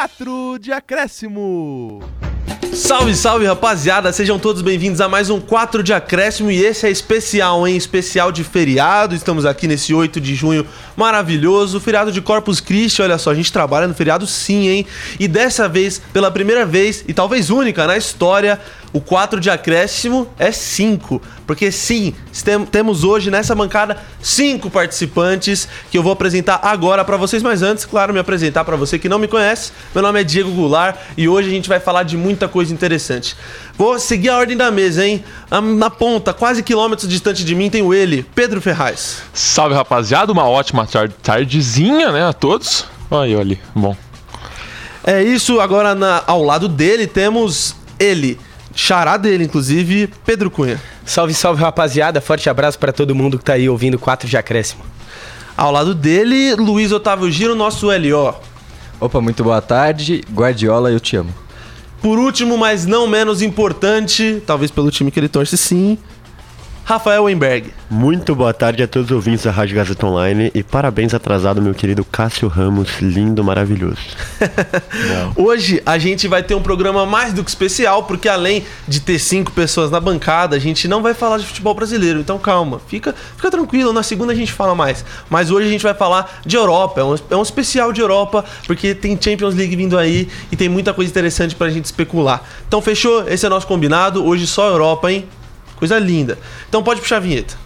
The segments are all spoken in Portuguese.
4 de acréscimo. Salve, salve, rapaziada! Sejam todos bem-vindos a mais um 4 de acréscimo e esse é especial, hein? Especial de feriado. Estamos aqui nesse 8 de junho maravilhoso, feriado de Corpus Christi. Olha só, a gente trabalha no feriado sim, hein? E dessa vez, pela primeira vez e talvez única na história, o 4 de acréscimo é 5. Porque sim, temos hoje nessa bancada 5 participantes que eu vou apresentar agora para vocês. Mas antes, claro, me apresentar para você que não me conhece. Meu nome é Diego Goulart e hoje a gente vai falar de muita coisa interessante. Vou seguir a ordem da mesa, hein? Na ponta, quase quilômetros distante de mim, tem o ele, Pedro Ferraz. Salve, rapaziada. Uma ótima tardezinha, né, a todos. Aí, olha, bom. É isso, agora na, ao lado dele temos ele, Xará dele, inclusive, Pedro Cunha. Salve, salve, rapaziada. Forte abraço para todo mundo que tá aí ouvindo 4 de acréscimo. Ao lado dele, Luiz Otávio Giro, nosso LO. Opa, muito boa tarde. Guardiola, eu te amo. Por último, mas não menos importante, talvez pelo time que ele torce sim, Rafael Weinberg. Muito boa tarde a todos os ouvintes da Rádio Gazeta Online e parabéns atrasado, meu querido Cássio Ramos, lindo, maravilhoso. Hoje a gente vai ter um programa mais do que especial, porque além de ter cinco pessoas na bancada, a gente não vai falar de futebol brasileiro. Então calma, fica, fica tranquilo, na segunda a gente fala mais. Mas hoje a gente vai falar de Europa, é um, é um especial de Europa, porque tem Champions League vindo aí e tem muita coisa interessante pra gente especular. Então fechou? Esse é nosso combinado. Hoje só Europa, hein? Coisa linda. Então pode puxar a vinheta.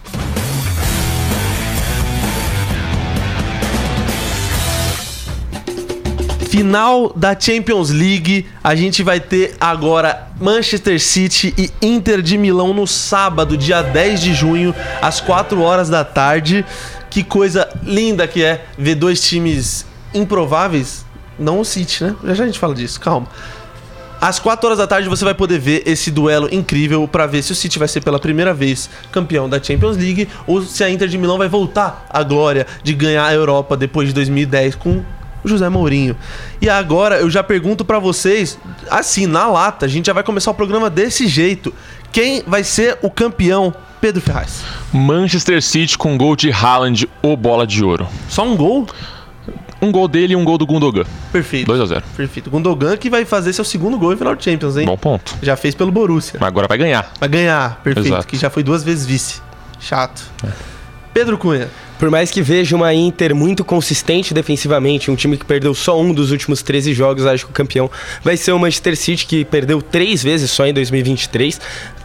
Final da Champions League, a gente vai ter agora Manchester City e Inter de Milão no sábado, dia 10 de junho, às 4 horas da tarde. Que coisa linda que é ver dois times improváveis, não o City, né? Já já a gente fala disso, calma. Às 4 horas da tarde você vai poder ver esse duelo incrível para ver se o City vai ser pela primeira vez campeão da Champions League ou se a Inter de Milão vai voltar à glória de ganhar a Europa depois de 2010 com José Mourinho. E agora eu já pergunto para vocês, assim, na lata, a gente já vai começar o programa desse jeito. Quem vai ser o campeão Pedro Ferraz. Manchester City com gol de Haaland ou bola de ouro. Só um gol? Um gol dele e um gol do Gundogan. Perfeito. 2 a 0 Perfeito. Gundogan que vai fazer seu segundo gol em final de Champions, hein? Bom ponto. Já fez pelo Borussia. Mas agora vai ganhar. Vai ganhar, perfeito. Exato. Que já foi duas vezes vice. Chato. É. Pedro Cunha. Por mais que veja uma Inter muito consistente defensivamente, um time que perdeu só um dos últimos 13 jogos, acho que o campeão vai ser o Manchester City, que perdeu três vezes só em 2023.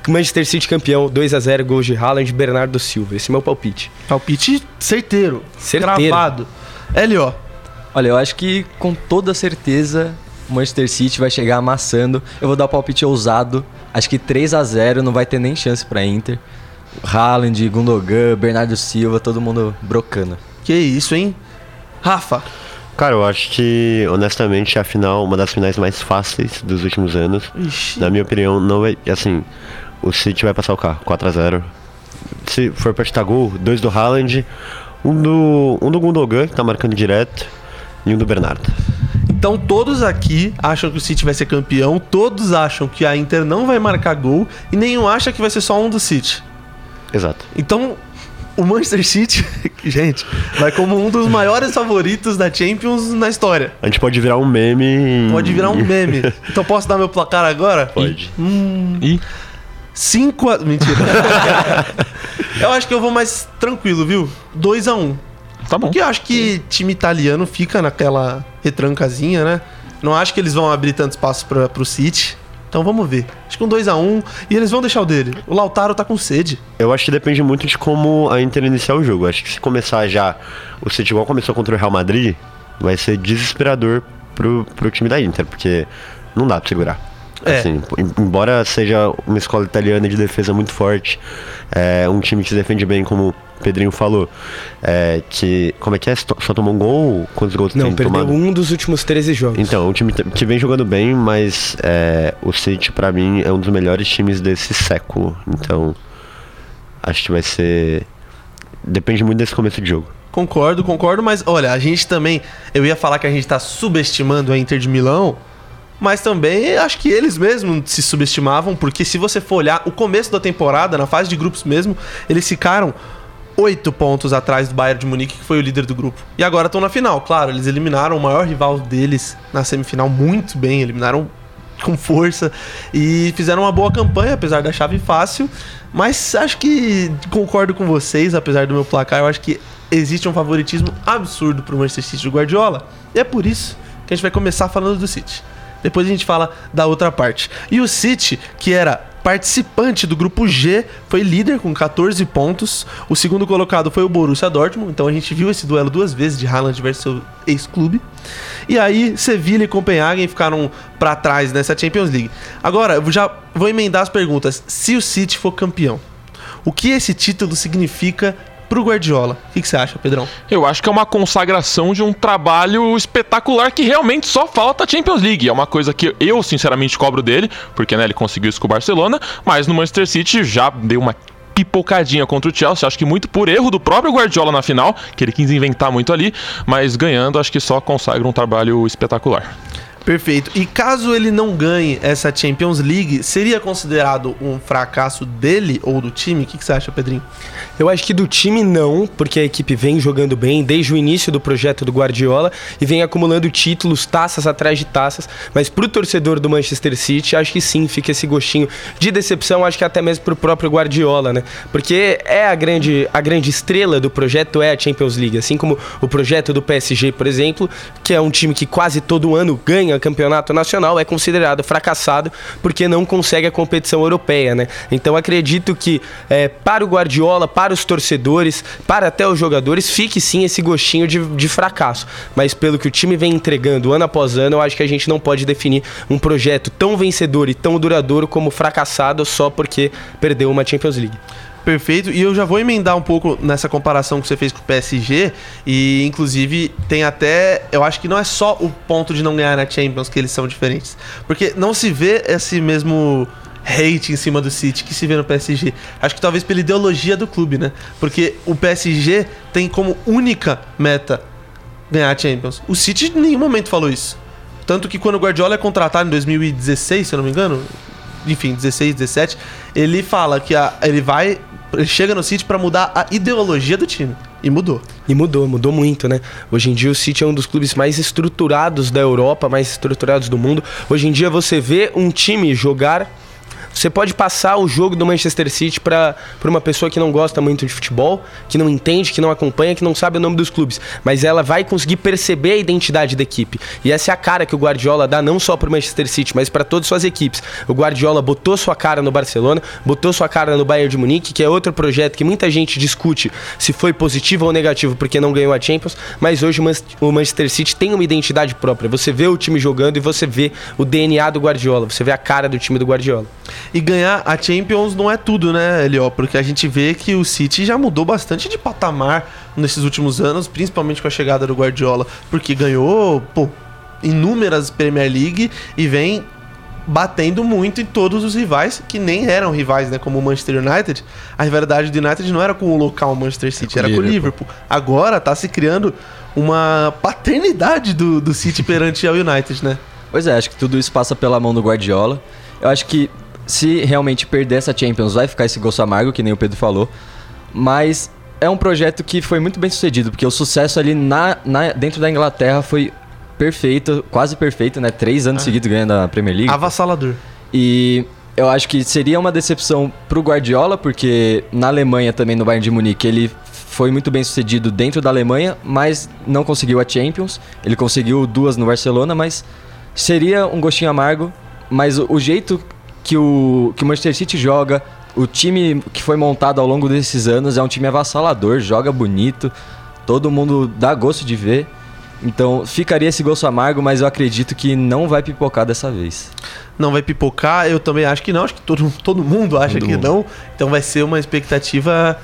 Manchester City campeão, 2 a 0 gols de Haaland e Bernardo Silva. Esse é meu palpite. Palpite certeiro. Certeiro. Gravado. L.O. Olha, eu acho que com toda certeza o Manchester City vai chegar amassando. Eu vou dar o palpite ousado. Acho que 3 a 0 não vai ter nem chance para Inter. Haaland, Gundogan, Bernardo Silva, todo mundo brocando. Que isso, hein? Rafa. Cara, eu acho que, honestamente, a final, uma das finais mais fáceis dos últimos anos. Ixi. Na minha opinião, não vai. Assim, o City vai passar o carro, 4x0. Se for pra chutar gol, dois do Haaland, um do, um do Gundogan, que tá marcando direto, e um do Bernardo. Então todos aqui acham que o City vai ser campeão, todos acham que a Inter não vai marcar gol e nenhum acha que vai ser só um do City. Exato. Então o Manchester City, gente, vai como um dos maiores favoritos da Champions na história. A gente pode virar um meme. Pode virar um meme. então posso dar meu placar agora? Pode. Hum, e 5 a... Mentira. eu acho que eu vou mais tranquilo, viu? 2 a 1 um. Tá bom. Porque eu acho que time italiano fica naquela retrancazinha, né? Não acho que eles vão abrir tanto espaço para pro City. Então vamos ver. Acho que um 2x1 um, e eles vão deixar o dele. O Lautaro tá com sede. Eu acho que depende muito de como a Inter iniciar o jogo. Acho que se começar já o City igual começou contra o Real Madrid, vai ser desesperador pro, pro time da Inter, porque não dá pra segurar. É. Assim, embora seja uma escola italiana de defesa muito forte, é um time que se defende bem como Pedrinho falou. É, que. Como é que é? Só tomou um gol? Quantos gols Não, tem perdeu tomado? um dos últimos 13 jogos. Então, um time que vem jogando bem, mas é, o City, para mim, é um dos melhores times desse século. Então, acho que vai ser. Depende muito desse começo de jogo. Concordo, concordo, mas olha, a gente também. Eu ia falar que a gente tá subestimando a Inter de Milão, mas também acho que eles mesmos se subestimavam, porque se você for olhar o começo da temporada, na fase de grupos mesmo, eles ficaram oito pontos atrás do Bayern de Munique, que foi o líder do grupo. E agora estão na final, claro, eles eliminaram o maior rival deles na semifinal muito bem, eliminaram com força e fizeram uma boa campanha, apesar da chave fácil. Mas acho que concordo com vocês, apesar do meu placar, eu acho que existe um favoritismo absurdo pro Manchester City do Guardiola. E é por isso que a gente vai começar falando do City. Depois a gente fala da outra parte. E o City, que era participante do grupo G, foi líder com 14 pontos. O segundo colocado foi o Borussia Dortmund, então a gente viu esse duelo duas vezes de Haaland versus seu ex-clube. E aí Sevilla e Copenhagen ficaram para trás nessa Champions League. Agora, eu já vou emendar as perguntas. Se o City for campeão, o que esse título significa pro Guardiola. O que, você acha, Pedrão? Eu acho que é uma consagração de um trabalho espetacular que realmente só falta a Champions League. É uma coisa que eu, sinceramente, cobro dele, porque né, ele conseguiu isso com o Barcelona, mas no Manchester City já deu uma pipocadinha contra o Chelsea, acho que muito por erro do próprio Guardiola na final, que ele quis inventar muito ali, mas ganhando acho que só consagra um trabalho espetacular. Perfeito. E caso ele não ganhe essa Champions League, seria considerado um fracasso dele ou do time? O que, que você acha, Pedrinho? Eu acho que do time não, porque a equipe vem jogando bem desde o início do projeto do Guardiola e vem acumulando títulos, taças atrás de taças. Mas pro torcedor do Manchester City, acho que sim, fica esse gostinho de decepção, acho que até mesmo pro próprio Guardiola, né? Porque é a grande, a grande estrela do projeto é a Champions League, assim como o projeto do PSG, por exemplo, que é um time que quase todo ano ganha campeonato nacional é considerado fracassado porque não consegue a competição europeia, né? Então acredito que é, para o Guardiola, para os torcedores, para até os jogadores, fique sim esse gostinho de, de fracasso. Mas pelo que o time vem entregando ano após ano, eu acho que a gente não pode definir um projeto tão vencedor e tão duradouro como fracassado só porque perdeu uma Champions League. Perfeito. E eu já vou emendar um pouco nessa comparação que você fez com o PSG. E, inclusive, tem até. Eu acho que não é só o ponto de não ganhar na Champions que eles são diferentes. Porque não se vê esse mesmo hate em cima do City que se vê no PSG. Acho que talvez pela ideologia do clube, né? Porque o PSG tem como única meta ganhar a Champions. O City em nenhum momento falou isso. Tanto que quando o Guardiola é contratado em 2016, se eu não me engano, enfim, 16, 17, ele fala que a, ele vai ele chega no City para mudar a ideologia do time. E mudou. E mudou, mudou muito, né? Hoje em dia o City é um dos clubes mais estruturados da Europa, mais estruturados do mundo. Hoje em dia você vê um time jogar você pode passar o jogo do Manchester City para uma pessoa que não gosta muito de futebol, que não entende, que não acompanha, que não sabe o nome dos clubes, mas ela vai conseguir perceber a identidade da equipe. E essa é a cara que o Guardiola dá não só para o Manchester City, mas para todas as suas equipes. O Guardiola botou sua cara no Barcelona, botou sua cara no Bayern de Munique, que é outro projeto que muita gente discute se foi positivo ou negativo porque não ganhou a Champions, mas hoje o Manchester City tem uma identidade própria. Você vê o time jogando e você vê o DNA do Guardiola, você vê a cara do time do Guardiola. E ganhar a Champions não é tudo, né, Elió? Porque a gente vê que o City já mudou bastante de patamar nesses últimos anos, principalmente com a chegada do Guardiola, porque ganhou, pô, inúmeras Premier League e vem batendo muito em todos os rivais que nem eram rivais, né? Como o Manchester United. A rivalidade do United não era com o local Manchester City, é era com o Liverpool. Agora tá se criando uma paternidade do, do City perante ao United, né? Pois é, acho que tudo isso passa pela mão do Guardiola. Eu acho que se realmente perder essa Champions, vai ficar esse gosto amargo, que nem o Pedro falou. Mas é um projeto que foi muito bem sucedido, porque o sucesso ali na, na dentro da Inglaterra foi perfeito, quase perfeito, né? Três anos ah. seguidos ganhando a Premier League. Avassalador. E eu acho que seria uma decepção pro Guardiola, porque na Alemanha também, no Bayern de Munique, ele foi muito bem sucedido dentro da Alemanha, mas não conseguiu a Champions. Ele conseguiu duas no Barcelona, mas seria um gostinho amargo. Mas o, o jeito que o, que o Manchester City joga, o time que foi montado ao longo desses anos é um time avassalador, joga bonito, todo mundo dá gosto de ver. Então ficaria esse gosto amargo, mas eu acredito que não vai pipocar dessa vez. Não vai pipocar, eu também acho que não, acho que todo, todo mundo acha todo que mundo. não. Então vai ser uma expectativa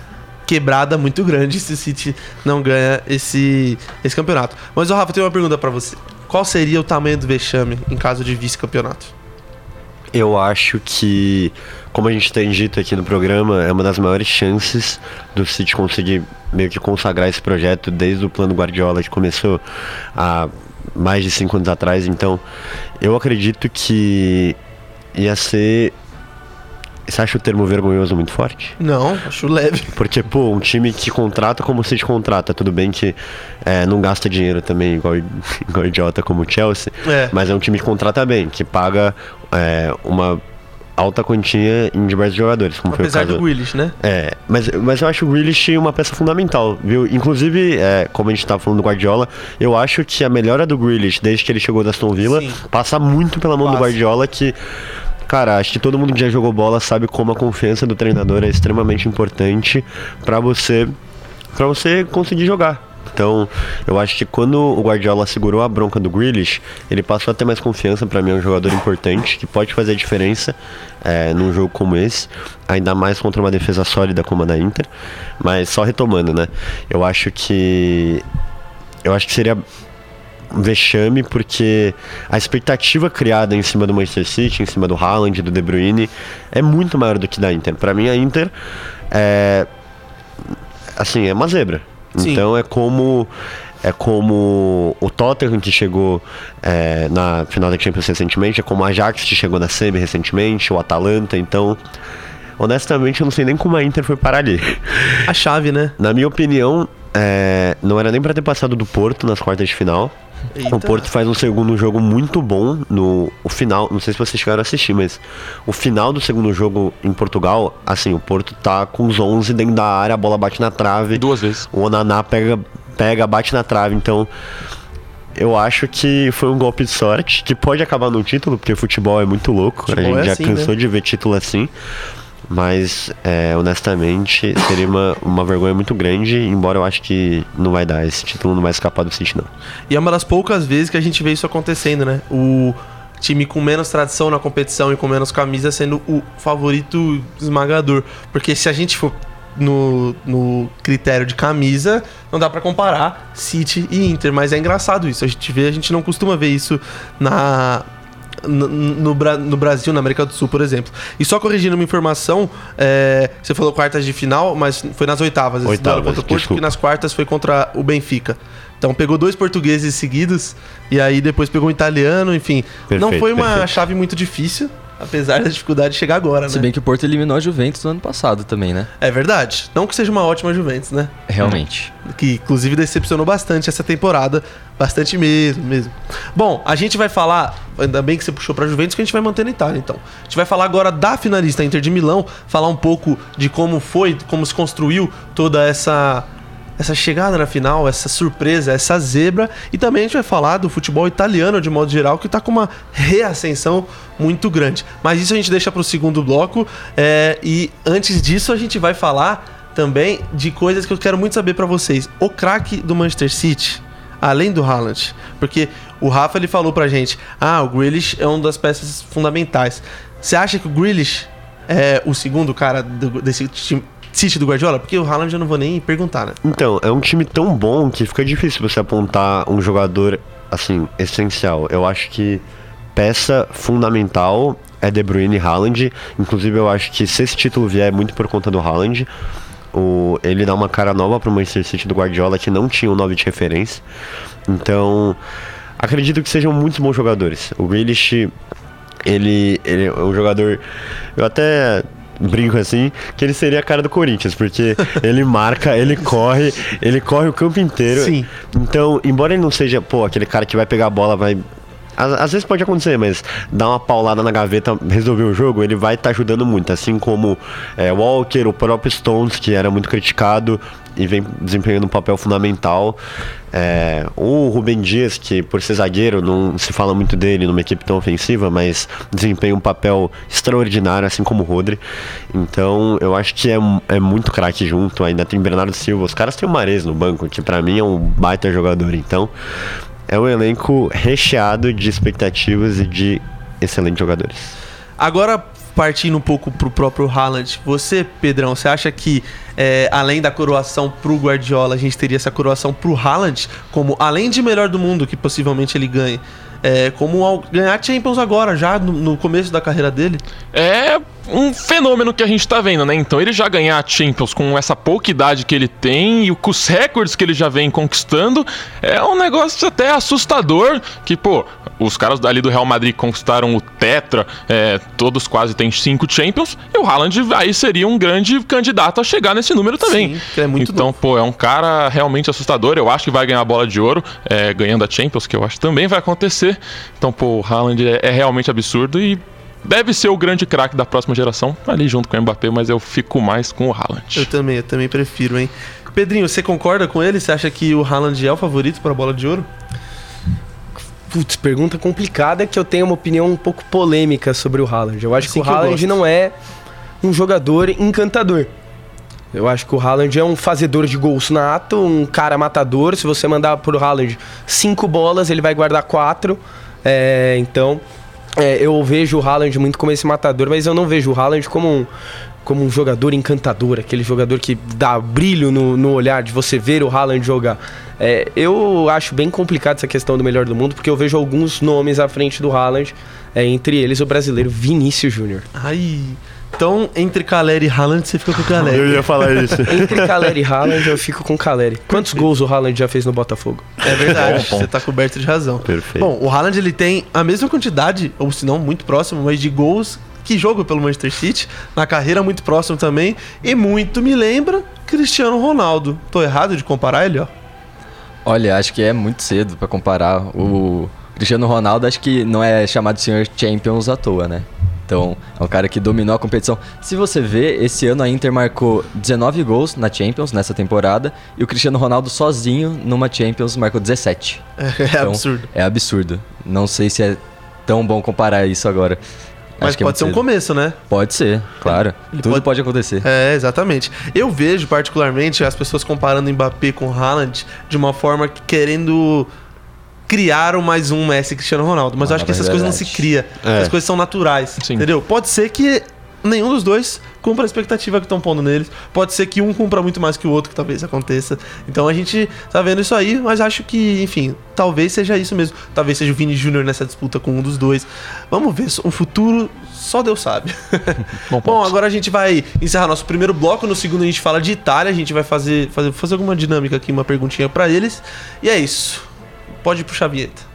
quebrada muito grande se o City não ganha esse, esse campeonato. Mas, o Rafa, eu tenho uma pergunta para você. Qual seria o tamanho do vexame em caso de vice-campeonato? Eu acho que, como a gente tem dito aqui no programa, é uma das maiores chances do City conseguir meio que consagrar esse projeto desde o plano Guardiola que começou há mais de cinco anos atrás. Então, eu acredito que ia ser Você acha o termo vergonhoso muito forte? Não, acho leve. Porque, pô, um time que contrata como se contrata, tudo bem que é, não gasta dinheiro também igual, igual idiota como o Chelsea, É. mas é um time que contrata bem, que paga é, uma alta quantia em diversos jogadores, como foi o Apesar caso... do Grealish, né? É, mas, mas eu acho o Grealish uma peça fundamental, viu? Inclusive, é, como a gente tava falando do Guardiola, eu acho que a melhora do Grealish desde que ele chegou da Aston Villa Sim. passa muito pela mão do Passa. Guardiola que... Cara, acho que todo mundo que já jogou bola sabe como a confiança do treinador é extremamente importante pra você para você conseguir jogar. Então, eu acho que quando o Guardiola segurou a bronca do Grealish, ele passou a ter mais confiança. Pra mim, é um jogador importante que pode fazer a diferença é, num jogo como esse, ainda mais contra uma defesa sólida como a da Inter. Mas só retomando, né? Eu acho que eu acho que seria vexame porque a expectativa criada em cima do Manchester City, em cima do Haaland, do De Bruyne, é muito maior do que da Inter. Pra mim, a Inter é assim, é uma zebra. Sim. Então é como é como o Tottenham que chegou é, na final da Champions recentemente, é como o Ajax que chegou na semi recentemente, o Atalanta, então honestamente eu não sei nem como a Inter foi parar ali. A chave, né? Na minha opinião, é, não era nem pra ter passado do Porto nas quartas de final. Eita. O Porto faz um segundo jogo muito bom no o final. Não sei se vocês chegaram a assistir, mas o final do segundo jogo em Portugal, assim, o Porto tá com os 11 dentro da área, a bola bate na trave. Duas vezes. O Onaná pega, pega, bate na trave. Então, eu acho que foi um golpe de sorte, que pode acabar no título, porque futebol é muito louco. Futebol a gente é já assim, cansou né? de ver título assim. Mas, é, honestamente, seria uma, uma vergonha muito grande, embora eu acho que não vai dar. Esse título não vai escapar do City, não. E é uma das poucas vezes que a gente vê isso acontecendo, né? O time com menos tradição na competição e com menos camisa sendo o favorito esmagador. Porque se a gente for no, no critério de camisa, não dá pra comparar City e Inter. Mas é engraçado isso. A gente vê, a gente não costuma ver isso na. No, no no Brasil, na América do Sul, por exemplo. E só corrigindo uma informação, é, você falou quartas de final, mas foi nas oitavas. Oitavas, contra o Porto, nas quartas foi contra o Benfica. Então pegou dois portugueses seguidos e aí depois pegou um italiano, enfim. não Perfeito, foi uma perfeito. chave muito difícil, apesar da dificuldade de chegar agora, Se né? bem que o Porto eliminou a Juventus no ano passado também, né? É verdade. Não que seja uma ótima Juventus, né? Realmente. Que inclusive decepcionou bastante essa temporada. Bastante mesmo, mesmo. Bom, a gente vai falar. Ainda bem que você puxou pra Juventus, que a gente vai manter na Itália, então. A gente vai falar agora da finalista Inter de Milão, falar um pouco de como foi, como se construiu toda essa. Essa chegada na final, essa surpresa, essa zebra. E também a gente vai falar do futebol italiano de modo geral, que tá com uma reascensão muito grande. Mas isso a gente deixa pro segundo bloco. é, e antes disso, a gente vai falar também de coisas que eu quero muito saber pra vocês. O craque do Manchester City, além do Haaland, porque o Rafa ele falou pra gente: "Ah, o Grealish é uma das peças fundamentais". Você acha que o Grealish é o segundo cara do- desse time City do Guardiola? Porque o Haaland eu não vou nem perguntar, né? Então, é um time tão bom que fica difícil você apontar um jogador, assim, essencial. Eu acho que peça fundamental é De Bruyne e Haaland. Inclusive, eu acho que se esse título vier é muito por conta do Haaland. O, ele dá uma cara nova pro Manchester City do Guardiola que não tinha um 9 de referência. Então, acredito que sejam muitos bons jogadores. O Grealish, ele, ele é um jogador. Eu até brinco assim, que ele seria a cara do Corinthians, porque ele marca, ele corre, ele corre o campo inteiro. Sim. Então, embora ele não seja, pô, aquele cara que vai pegar a bola, vai. Às, vezes pode acontecer, mas dar uma paulada na gaveta, resolver o jogo, ele vai estar ajudando muito. Assim como é, Walker, o próprio Stones, que era muito criticado e vem desempenhando um papel fundamental. É, o Rubem Dias, que por ser zagueiro, não se fala muito dele numa equipe tão ofensiva, mas desempenha um papel extraordinário, assim como o Rodri. Então eu acho que é, é muito craque junto. Ainda tem Bernardo Silva, os caras têm o Mares no banco, que pra mim é um baita jogador. Então é um elenco recheado de expectativas e de excelentes jogadores. Agora, partindo um pouco pro próprio Haaland, você, Pedrão, você acha que é, além da coroação pro Guardiola, a gente teria essa coroação pro Haaland, como além de melhor do mundo, que possivelmente ele ganhe, é, como ao ganhar Champions agora, já no, no começo da carreira dele? É um fenômeno que a gente tá vendo, né? Então ele já ganhar a Champions com essa pouca idade que ele tem e com os recordes que ele já vem conquistando, é um negócio até assustador. Que, pô, os caras ali do Real Madrid conquistaram o Tetra, é, todos quase têm cinco Champions, e o Haaland aí seria um grande candidato a chegar nesse número também. Sim, é muito então, novo. pô, é um cara realmente assustador. Eu acho que vai ganhar a bola de ouro, é, ganhando a Champions, que eu acho que também vai acontecer. Então, pô, o Haaland é, é realmente absurdo e deve ser o grande craque da próxima geração, ali junto com o Mbappé, mas eu fico mais com o Haaland. Eu também, eu também prefiro, hein? Pedrinho, você concorda com ele? Você acha que o Haaland é o favorito para a bola de ouro? Putz, pergunta complicada que eu tenho uma opinião um pouco polêmica sobre o Haaland. Eu acho Assim que o Haaland não é um jogador encantador. Eu acho que o Haaland é um fazedor de gols nato, um cara matador. Se você mandar pro Haaland cinco bolas, ele vai guardar quatro. É, então, é, eu vejo o Haaland muito como esse matador, mas eu não vejo o Haaland como um, como um jogador encantador, aquele jogador que dá brilho no, no olhar de você ver o Haaland jogar. É, eu acho bem complicado essa questão do melhor do mundo, porque eu vejo alguns nomes à frente do Haaland, é, entre eles o brasileiro Vinícius Júnior. Ai. Então, entre Caleri e Haaland, você fica com o Eu Caleri. ia falar isso. Entre Caleri e Haaland, eu fico com Caleri. Quantos gols o Haaland já fez no Botafogo? É verdade, Bom, bom. você tá coberto de razão. Perfeito. Bom, o Haaland ele tem a mesma quantidade, ou se não muito próximo, mas de gols que joga pelo Manchester City, na carreira muito próximo também, e muito me lembra Cristiano Ronaldo. Tô errado de comparar ele, ó? Olha, acho que é muito cedo pra comparar. O Cristiano Ronaldo acho que não é chamado de senhor Champions à toa, né? Então, é um cara que dominou a competição. Se você vê, esse ano a Inter marcou 19 gols na Champions nessa temporada e o Cristiano Ronaldo sozinho numa Champions marcou 17. É, Então, absurdo. É absurdo. Não sei se é tão bom comparar isso agora. Mas Acho que é pode muito ser um começo, né? Pode ser, claro. Ele Tudo pode- pode acontecer. É, exatamente. Eu vejo particularmente as pessoas comparando Mbappé com o Haaland de uma forma que querendo criar o mais um Messi e Cristiano Ronaldo. Mas eu Ah, acho que essas coisas não se cria. É. As coisas são naturais. Sim. Entendeu? Pode ser que nenhum dos dois cumpra a expectativa que estão pondo neles. Pode ser que um cumpra muito mais que o outro, que talvez aconteça. Então a gente tá vendo isso aí, mas acho que, enfim, talvez seja isso mesmo. Talvez seja o Vini Júnior nessa disputa com um dos dois. Vamos ver. O futuro só Deus sabe. Bom Bom, agora a gente vai encerrar nosso primeiro bloco. No segundo a gente fala de Itália. A gente vai fazer, fazer, fazer alguma dinâmica aqui, uma perguntinha pra eles. E é isso. Pode puxar a vinheta.